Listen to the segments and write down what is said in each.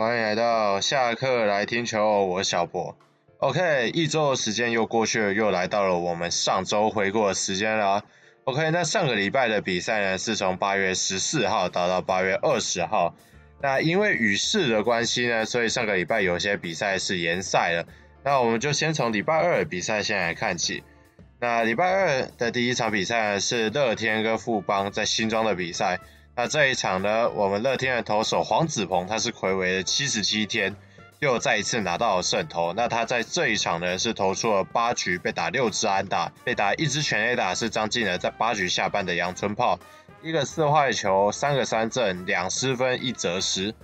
欢迎来到下课来听球，我是小博。OK，一周的时间又过去了，又来到了我们上周回顾的时间了。OK，那上个礼拜的比赛呢，是从八月十四号打到八月二十号。那因为雨势的关系呢，所以上个礼拜有些比赛是延赛了。那我们就先从礼拜二的比赛先来看起。那礼拜二的第一场比赛呢，是乐天跟富邦在新庄的比赛。那这一场呢，我们乐天的投手黄子鹏，他是睽违了七十七天，又再一次拿到了胜投。那他在这一场呢，是投出了八局，被打六支安打，被打一支全垒打，是张进了在八局下半的阳春炮，一个四坏球，三个三振，两失分，一责失。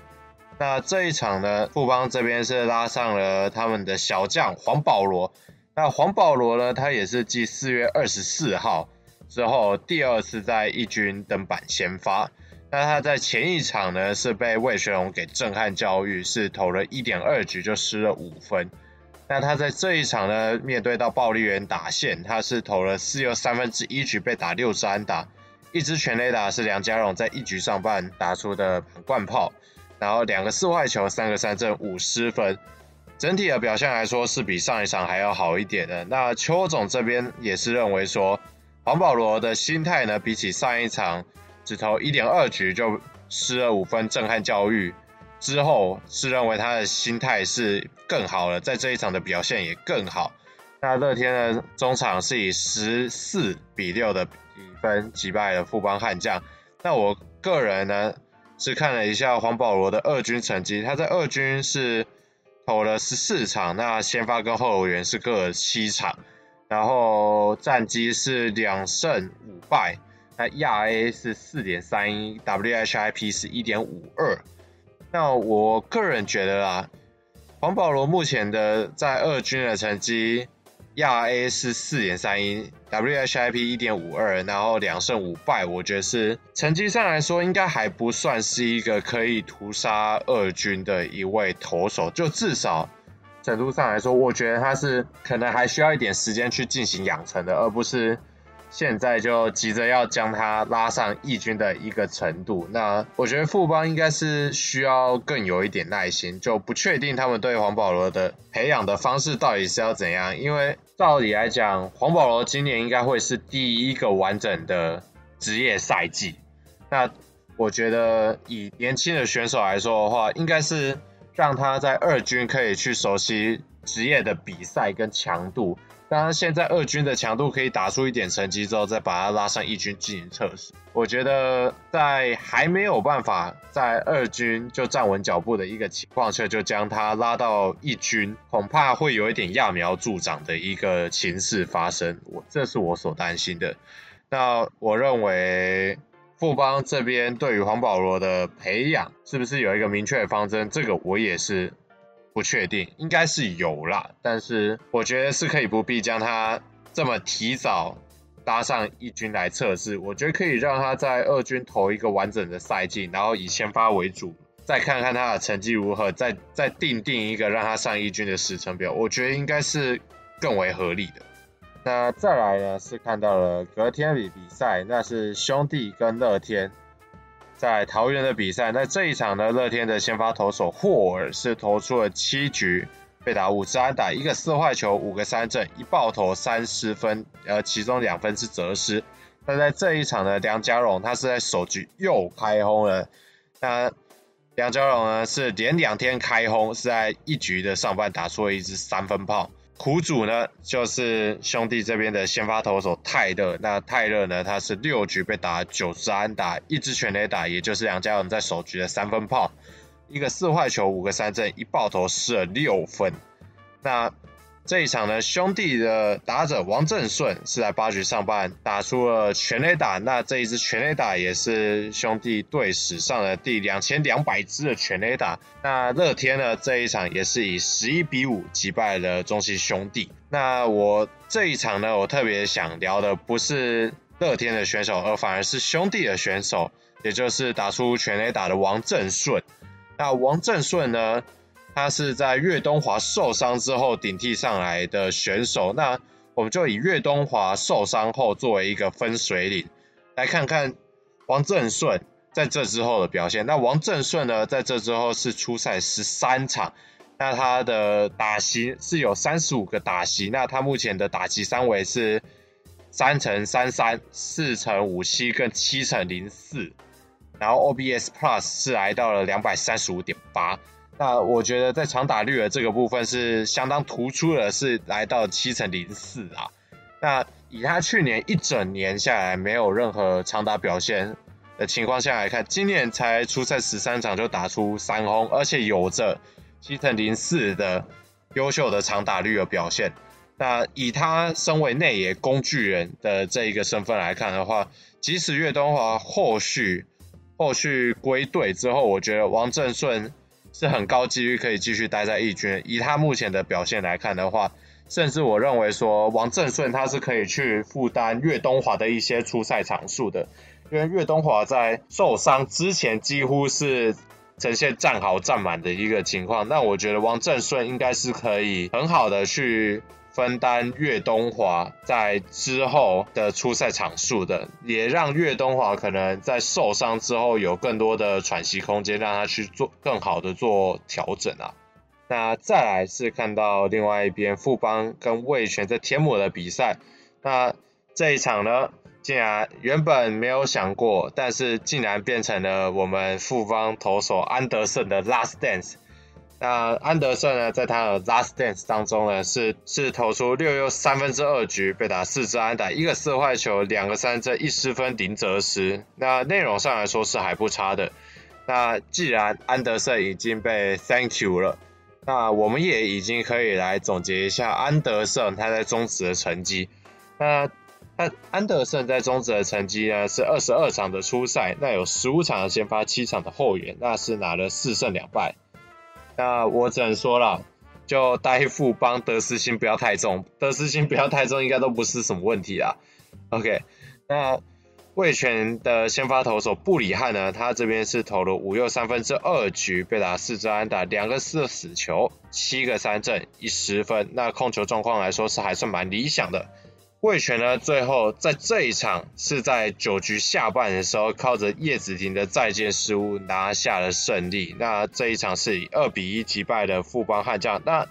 那这一场呢，富邦这边是拉上了他们的小将黄保罗。那黄保罗呢，他也是继四月二十四号之后第二次在一军登板先发。那他在前一场呢，是被魏学龙给震撼教育，是投了一点二局就失了五分。那他在这一场呢，面对到暴力员打线，他是投了四又三分之一局被打六支安打，一支全垒打是梁家荣在一局上半打出的冠炮，然后两个四坏球，三个三振，五失分。整体的表现来说是比上一场还要好一点的。那邱总这边也是认为说，黄保罗的心态呢，比起上一场。只投一点二局就失了五分，震撼教育之后是认为他的心态是更好了，在这一场的表现也更好。那乐天的中场是以十四比六的比分击败了富邦悍将。那我个人呢是看了一下黄保罗的二军成绩，他在二军是投了十四场，那先发跟后援是各七场，然后战绩是两胜五败。那 ERA 是四点三一，WHIP 是一点五二。那我个人觉得啊，黄保罗目前的在二军的成绩，ERA 是四点三一，WHIP 一点五二，然后两胜五败，我觉得是成绩上来说应该还不算是一个可以屠杀二军的一位投手，就至少程度上来说，我觉得他是可能还需要一点时间去进行养成的，而不是。现在就急着要将他拉上一军的一个程度，那我觉得富邦应该是需要更有一点耐心，就不确定他们对黄保罗的培养的方式到底是要怎样，因为照理来讲，黄保罗今年应该会是第一个完整的职业赛季，那我觉得以年轻的选手来说的话，应该是让他在二军可以去熟悉职业的比赛跟强度。当然，现在二军的强度可以打出一点成绩之后，再把他拉上一军进行测试。我觉得在还没有办法在二军就站稳脚步的一个情况下，就将他拉到一军，恐怕会有一点揠苗助长的一个情势发生。我这是我所担心的。那我认为富邦这边对于黄保罗的培养是不是有一个明确的方针？这个我也是。不确定，应该是有啦，但是我觉得是可以不必将他这么提早搭上一军来测试。我觉得可以让他在二军投一个完整的赛季，然后以先发为主，再看看他的成绩如何，再再定定一个让他上一军的时程表。我觉得应该是更为合理的。那再来呢，是看到了隔天比比赛，那是兄弟跟乐天。在桃园的比赛，那这一场呢，乐天的先发投手霍尔是投出了七局，被打五支安打，一个四坏球，五个三振，一爆头，三失分，呃，其中两分是责失。那在这一场呢，梁家荣他是在首局又开轰了，那梁家荣呢是连两天开轰，是在一局的上半打出了一支三分炮。苦主呢，就是兄弟这边的先发投手泰勒。那泰勒呢，他是六局被打九支安打，一支全垒打，也就是梁家荣在首局的三分炮，一个四坏球，五个三振，一爆头失了六分。那这一场呢，兄弟的打者王正顺是在八局上半打出了全垒打，那这一支全垒打也是兄弟队史上的第两千两百支的全垒打。那乐天呢，这一场也是以十一比五击败了中信兄弟。那我这一场呢，我特别想聊的不是乐天的选手，而反而是兄弟的选手，也就是打出全垒打的王正顺。那王正顺呢，他是在岳东华受伤之后顶替上来的选手，那我们就以岳东华受伤后作为一个分水岭，来看看王正顺在这之后的表现。那王正顺呢，在这之后是出赛十三场，那他的打席是有三十五个打席，那他目前的打击三围是三乘三三、四乘五七跟七乘零四，然后 O B S Plus 是来到了两百三十五点八。那我觉得在长打率的这个部分是相当突出的，是来到七成零四啊。那以他去年一整年下来没有任何长打表现的情况下来看，今年才出赛十三场就打出三轰，而且有着七成零四的优秀的长打率的表现。那以他身为内野工具人的这一个身份来看的话，即使岳东华后续后续归队之后，我觉得王正顺。是很高几率可以继续待在一军。以他目前的表现来看的话，甚至我认为说王正顺他是可以去负担岳东华的一些出赛场数的，因为岳东华在受伤之前几乎是呈现战壕战满的一个情况。那我觉得王正顺应该是可以很好的去。分担岳东华在之后的出赛场数的，也让岳东华可能在受伤之后有更多的喘息空间，让他去做更好的做调整啊。那再来是看到另外一边富邦跟魏全在天母的比赛，那这一场呢，竟然原本没有想过，但是竟然变成了我们富邦投手安德胜的 last dance。那安德森呢，在他的 last dance 当中呢，是是投出六又三分之二局，被打四支安打，一个四坏球，两个三振，一失分，零责失。那内容上来说是还不差的。那既然安德森已经被 thank you 了，那我们也已经可以来总结一下安德森他在中职的成绩。那安安德森在中职的成绩呢，是二十二场的出赛，那有十五场的先发，七场的后援，那是拿了四胜两败。那我只能说了，就待富帮得失心不要太重，得失心不要太重，应该都不是什么问题啦。OK，那味全的先发投手布里汉呢，他这边是投了五又三分之二局，被打四支安打，两个四死球，七个三振，一十分。那控球状况来说是还算蛮理想的。魏全呢，最后在这一场是在九局下半的时候，靠着叶子廷的再见失误拿下了胜利。那这一场是以二比一击败了富邦悍将。那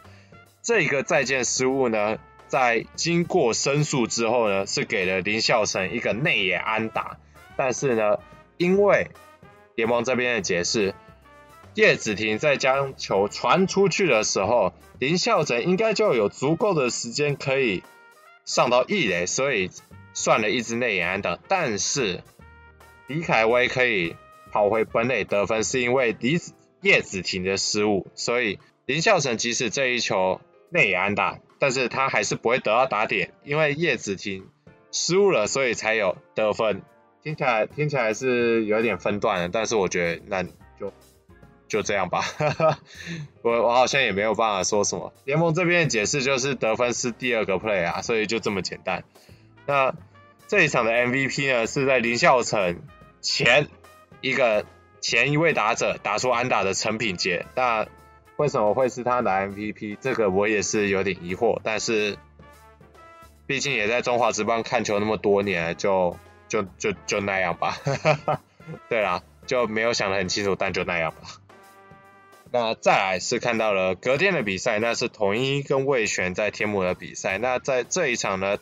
这个再见失误呢，在经过申诉之后呢，是给了林孝成一个内野安打。但是呢，因为联盟这边的解释，叶子廷在将球传出去的时候，林孝成应该就有足够的时间可以。上到一垒，所以算了一支内野安打。但是李凯威可以跑回本垒得分，是因为李叶子廷的失误。所以林孝成即使这一球内野安打，但是他还是不会得到打点，因为叶子廷失误了，所以才有得分。听起来听起来是有点分段的，但是我觉得那就。就这样吧，我我好像也没有办法说什么。联盟这边的解释就是得分是第二个 play 啊，所以就这么简单。那这一场的 MVP 呢，是在林孝成前一个前一位打者打出安打的陈品杰。那为什么会是他拿 MVP？这个我也是有点疑惑。但是毕竟也在中华职棒看球那么多年，就就就就那样吧。对啦，就没有想得很清楚，但就那样吧。那再来是看到了隔天的比赛，那是统一跟味全在天母的比赛。那在这一场呢，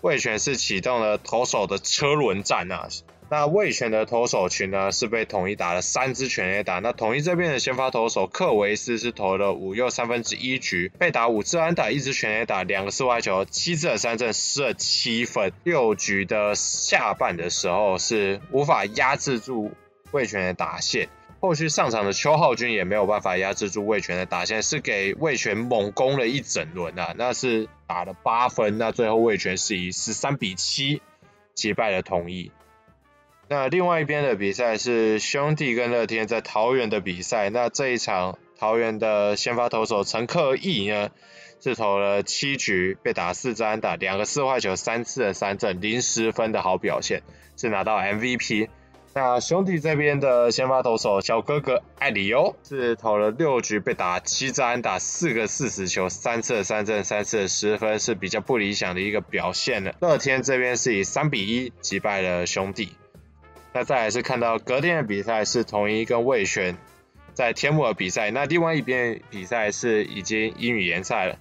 味全是启动了投手的车轮战啊。那味全的投手群呢是被统一打了三支全垒打。那统一这边的先发投手克维斯是投了五又三分之一局，被打五支安打，一支全垒打，两个四坏球，七次的三振，失了七分。六局的下半的时候是无法压制住味全的打线。后续上场的邱浩军也没有办法压制住魏全的打线，是给魏全猛攻了一整轮啊，那是打了八分，那最后魏全是以十三比七击败了统一。那另外一边的比赛是兄弟跟乐天在桃园的比赛，那这一场桃园的先发投手陈克义呢是投了七局，被打四支安打，两个四坏球，三次的三振，零失分的好表现，是拿到 MVP。那兄弟这边的先发投手小哥哥艾里欧是投了六局，被打七支安打，四个四十球，三次三振，三次的失分，是比较不理想的一个表现了。乐天这边是以三比一击败了兄弟。那再来是看到隔天的比赛是同一跟味全在天母的比赛，那另外一边比赛是已经英语联赛了。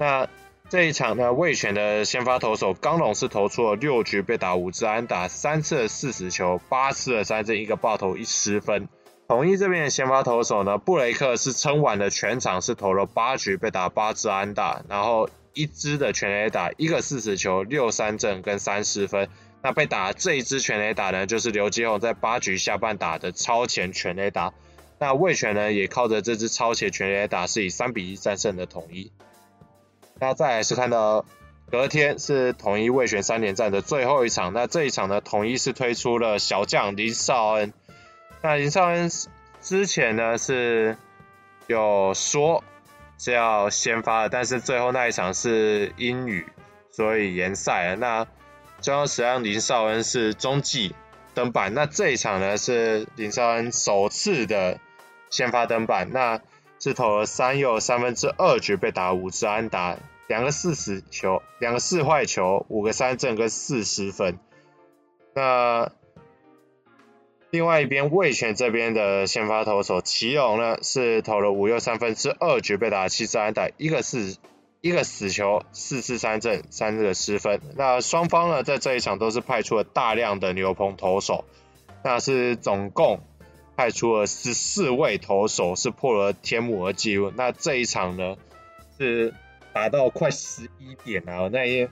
那这一场呢，味全的先发投手刚龙是投出了六局被打五支安打，三次的四死球，八次的三振，一个爆投一失分。统一这边的先发投手呢，布雷克是撑完了全场，是投了八局被打八支安打，然后一支的全垒打，一个四死球，六三振跟三失分。那被打这一支全垒打呢，就是刘基鸿在八局下半打的超前全垒打。那味全呢，也靠着这支超前全垒打，是以三比一战胜的统一。那再来是看到隔天是统一味全三连战的最后一场，那这一场呢，统一是推出了小将林少恩。那林少恩之前呢是有说是要先发的，但是最后那一场是英语，所以延赛了。那最后实际上林少恩是中继登板，那这一场呢是林少恩首次的先发登板，那。是投了三又三分之二局被打五支安打，两个四死球，两个四坏球，五个三振跟四失分。那另外一边味全这边的先发投手齐隆呢，是投了五又三分之二局被打七支安打，一个四一个死球，四次三振，三个失分。那双方呢在这一场都是派出了大量的牛棚投手，那是总共。派出了十四位投手，是破了天母的记录。那这一场呢，是打到快十一点了。那一天，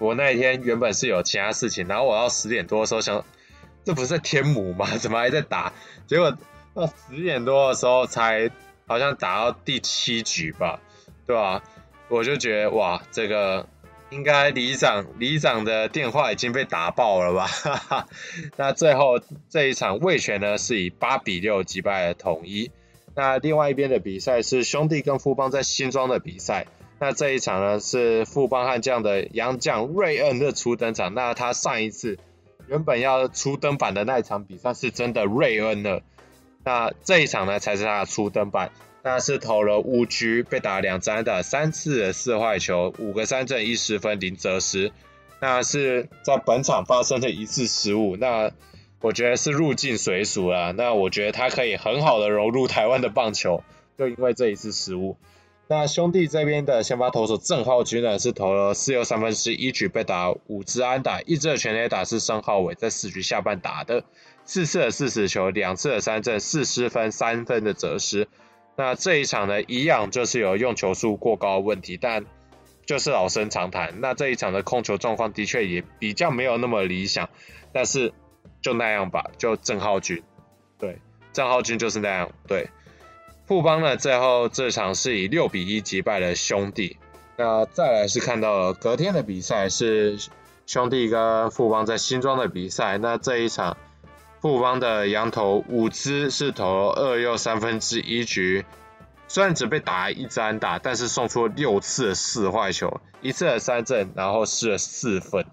我那一天原本是有其他事情，然后我到十点多的时候想，这不是在天母吗？怎么还在打？结果到十点多的时候才好像打到第七局吧，对吧？我就觉得哇，这个。应该里长里长的电话已经被打爆了吧？哈哈，那最后这一场味全呢是以八比六击败了统一。那另外一边的比赛是兄弟跟富邦在新庄的比赛。那这一场呢是富邦悍将的洋将瑞恩的初登场。那他上一次原本要初登板的那一场比赛是真的瑞恩了。那这一场呢才是他的初登板。那是投了五局，被打两支安打，三次的四坏球，五个三振，一失分，零折失。那是在本场发生的一次失误，那我觉得是入境随俗了。那我觉得他可以很好的融入台湾的棒球，就因为这一次失误。那兄弟这边的先发投手郑浩均呢，是投了四又三分之一局，被打五支安打，一支的全垒打是申浩伟在四局下半打的，四次的四死球，两次的三振，四失分，三分的折失。那这一场呢，一样就是有用球数过高的问题，但就是老生常谈。那这一场的控球状况的确也比较没有那么理想，但是就那样吧，就郑浩均，对，郑浩均就是那样。对，富邦呢，最后这场是以六比一击败了兄弟。那再来是看到了隔天的比赛是兄弟跟富邦在新庄的比赛，那这一场。富邦的羊头五支是投二又三分之一局，虽然只被打一支安打，但是送出了六次的四坏球，一次的三振，然后失了四分。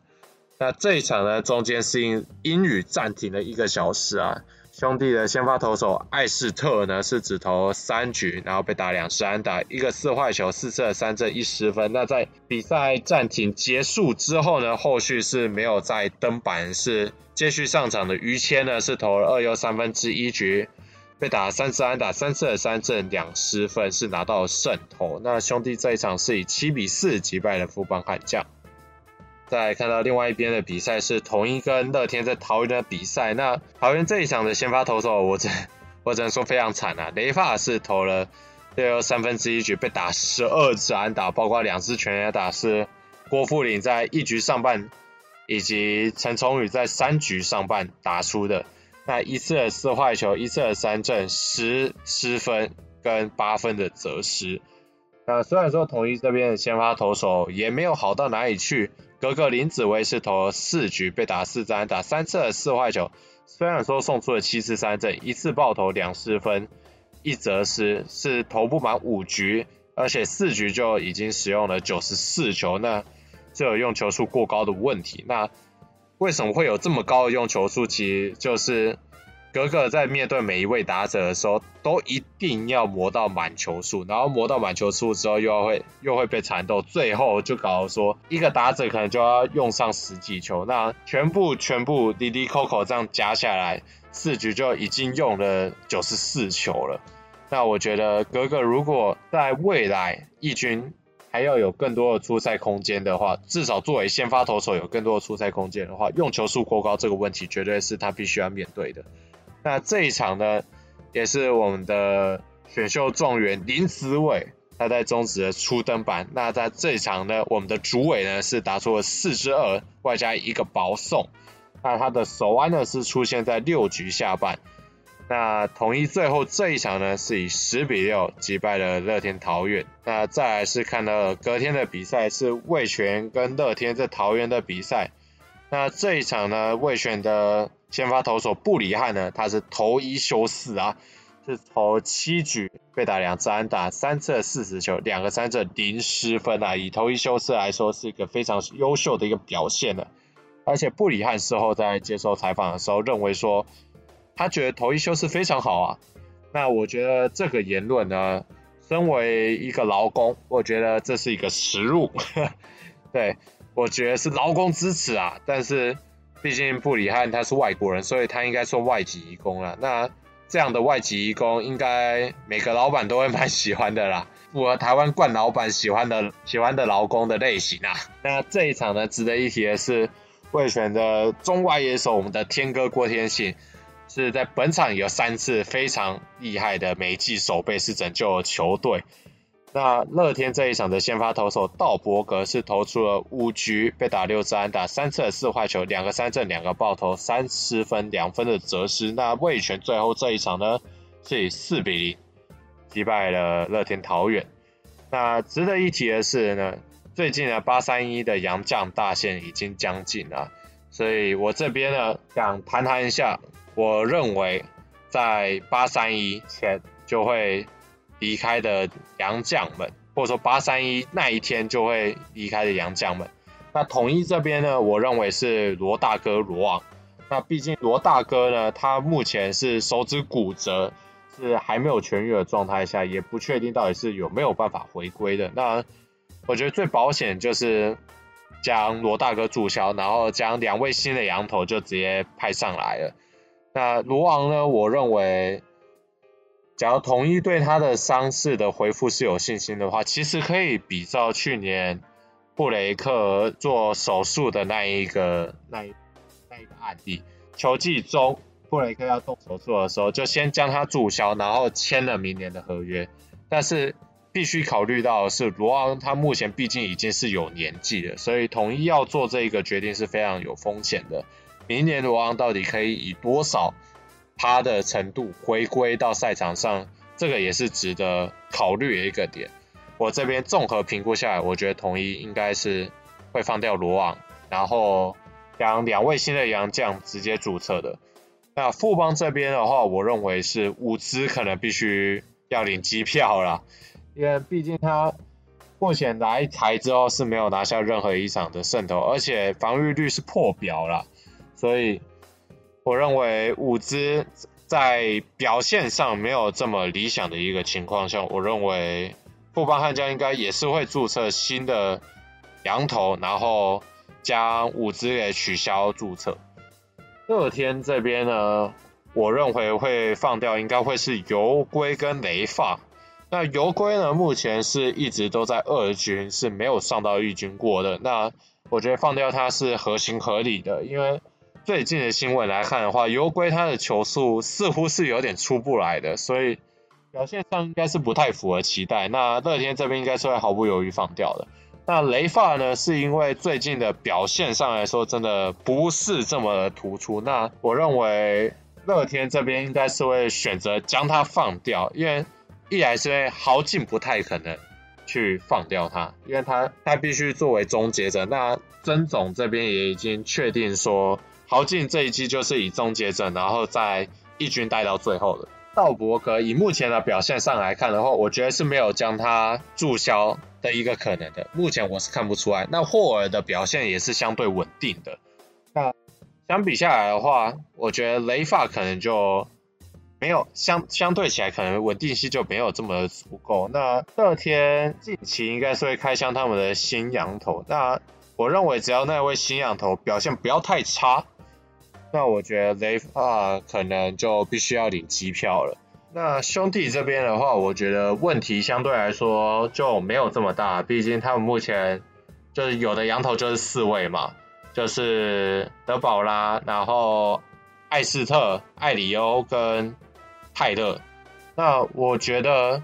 那这一场呢，中间是因英语暂停了一个小时啊。兄弟的先发投手艾斯特呢是只投三局，然后被打两支安打，一个四坏球，四次三振，一失分。那在比赛暂停结束之后呢，后续是没有再登板，是继续上场的。于谦呢是投了二又三分之一局，被打三次安打，三次的三振，两失分，是拿到胜投。那兄弟这一场是以七比四击败了富邦悍将。再看到另外一边的比赛是统一跟乐天在桃园的比赛。那桃园这一场的先发投手，我只 我只能说非常惨啊！雷法是投了六又三分之一局，被打十二支安打，包括两支全垒打，是郭富林在一局上半以及陈崇宇在三局上半打出的。那一次的四坏球，一次的三振，十失分跟八分的折失。那虽然说统一这边的先发投手也没有好到哪里去。格格林子威是投了四局，被打四支打，三次的四坏球。虽然说送出了七次三振，一次爆头，两失分，一则失，是投不满五局，而且四局就已经使用了九十四球，那就有用球数过高的问题。那为什么会有这么高的用球数？其实就是格格在面对每一位打者的时候，都一定要磨到满球数，然后磨到满球数之后，又要会又会被缠斗，最后就搞得说一个打者可能就要用上十几球，那全部全部滴滴扣扣这样加下来，四局就已经用了九十四球了。那我觉得格格如果在未来一军还要有更多的出赛空间的话，至少作为先发投手有更多的出赛空间的话，用球数过高这个问题绝对是他必须要面对的。那这一场呢，也是我们的选秀状元林子伟，他在中职的初登板。那在这一场呢，我们的主委呢是打出了四支二，外加一个保送。那他的首安呢是出现在六局下半。那统一最后这一场呢是以十比六击败了乐天桃园。那再来是看到隔天的比赛是味全跟乐天在桃园的比赛。那这一场呢，味全的。先发投手布里汉呢，他是投一休四啊，是投七局被打两次安打，三次四十球，两个三振零失分啊，以投一休四来说是一个非常优秀的一个表现的。而且布里汉事后在接受采访的时候认为说，他觉得投一休四非常好啊。那我觉得这个言论呢，身为一个劳工，我觉得这是一个实录，对，我觉得是劳工支持啊，但是。毕竟布里汉他是外国人，所以他应该说外籍移工了。那这样的外籍移工，应该每个老板都会蛮喜欢的啦，符合台湾惯老板喜欢的喜欢的劳工的类型啊。那这一场呢，值得一提的是，味全的中外野手，我们的天哥郭天信，是在本场有三次非常厉害的美技守备，是拯救了球队。那乐天这一场的先发投手道伯格是投出了五局被打六支安打，三次的四坏球，两个三振，两个暴投，三失分，两分的折失。那味全最后这一场呢，是以四比零击败了乐天桃园。那值得一提的是呢，最近呢八三一的洋将大限已经将近了，所以我这边呢想谈谈一下，我认为在八三一前就会。离开的洋将们，或者说八三一那一天就会离开的洋将们。那统一这边呢，我认为是罗大哥罗昂。那毕竟罗大哥呢，他目前是手指骨折，是还没有痊愈的状态下，也不确定到底是有没有办法回归的。那我觉得最保险就是将罗大哥注销，然后将两位新的羊头就直接派上来了。那罗昂呢，我认为。假如统一对他的伤势的恢复是有信心的话，其实可以比照去年布雷克做手术的那一个那一那一个案例。球季中布雷克要动手术的时候，就先将他注销，然后签了明年的合约。但是必须考虑到的是罗昂他目前毕竟已经是有年纪了，所以统一要做这一个决定是非常有风险的。明年罗昂到底可以以多少？他的程度回归到赛场上，这个也是值得考虑的一个点。我这边综合评估下来，我觉得统一应该是会放掉罗昂，然后将两位新的洋将直接注册的。那富邦这边的话，我认为是伍兹可能必须要领机票了，因为毕竟他目前来台之后是没有拿下任何一场的胜投，而且防御率是破表了，所以。我认为伍兹在表现上没有这么理想的一个情况下，我认为富邦悍将应该也是会注册新的羊头，然后将伍兹给取消注册。乐天这边呢，我认为会放掉，应该会是油龟跟雷发。那油龟呢，目前是一直都在二军，是没有上到一军过的。那我觉得放掉它是合情合理的，因为。最近的新闻来看的话，尤归他的球速似乎是有点出不来的，所以表现上应该是不太符合期待。那乐天这边应该是会毫不犹豫放掉的。那雷发呢，是因为最近的表现上来说真的不是这么突出。那我认为乐天这边应该是会选择将他放掉，因为一来是因为豪进不太可能去放掉他，因为他他必须作为终结者。那曾总这边也已经确定说。豪进这一季就是以终结者，然后在一军待到最后的。道伯格以目前的表现上来看的话，我觉得是没有将他注销的一个可能的。目前我是看不出来。那霍尔的表现也是相对稳定的。那相比下来的话，我觉得雷法可能就没有相相对起来，可能稳定性就没有这么的足够。那乐天近期应该是会开箱他们的新羊头，那我认为只要那位新羊头表现不要太差，那我觉得雷法可能就必须要领机票了。那兄弟这边的话，我觉得问题相对来说就没有这么大，毕竟他们目前就是有的羊头就是四位嘛。就是德保拉，然后艾斯特、艾里欧跟泰勒。那我觉得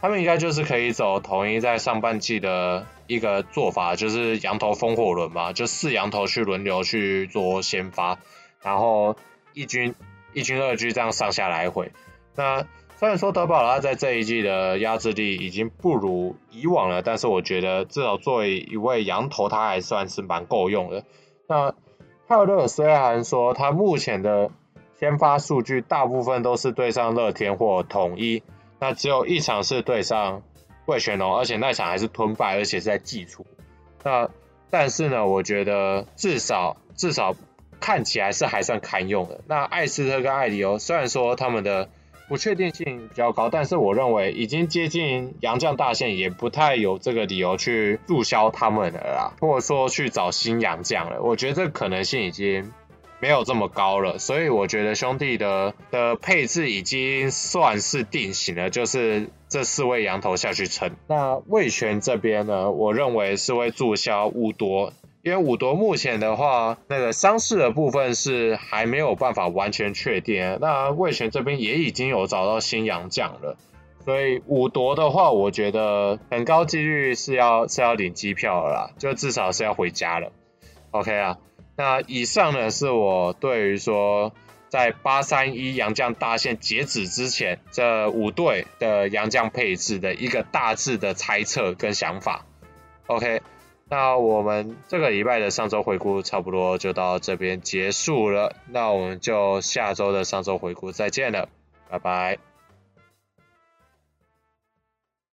他们应该就是可以走统一在上半季的一个做法，就是羊头风火轮嘛，就四羊头去轮流去做先发，然后一军一军二军这样上下来回。那虽然说德保拉在这一季的压制力已经不如以往了，但是我觉得至少作为一位羊头，他还算是蛮够用的。那泰勒虽然说他目前的先发数据大部分都是对上乐天或统一，那只有一场是对上味全龙，而且那场还是吞败，而且是在季初。那但是呢，我觉得至少至少看起来是还算堪用的。那艾斯特跟艾里欧虽然说他们的不确定性比较高，但是我认为已经接近洋将大限，也不太有这个理由去注销他们了啦，或者说去找新洋将了。我觉得这可能性已经没有这么高了，所以我觉得兄弟的的配置已经算是定型了，就是这四位羊头下去撑。那魏全这边呢，我认为是会注销乌多。因为五夺目前的话，那个伤势的部分是还没有办法完全确定。那味全这边也已经有找到新洋将了，所以五夺的话，我觉得很高几率是要是要领机票了啦，就至少是要回家了。OK 啊，那以上呢是我对于说在八三一杨将大限截止之前，这五队的杨将配置的一个大致的猜测跟想法。OK。那我们这个礼拜的上周回顾差不多就到这边结束了，那我们就下周的上周回顾再见了，拜拜。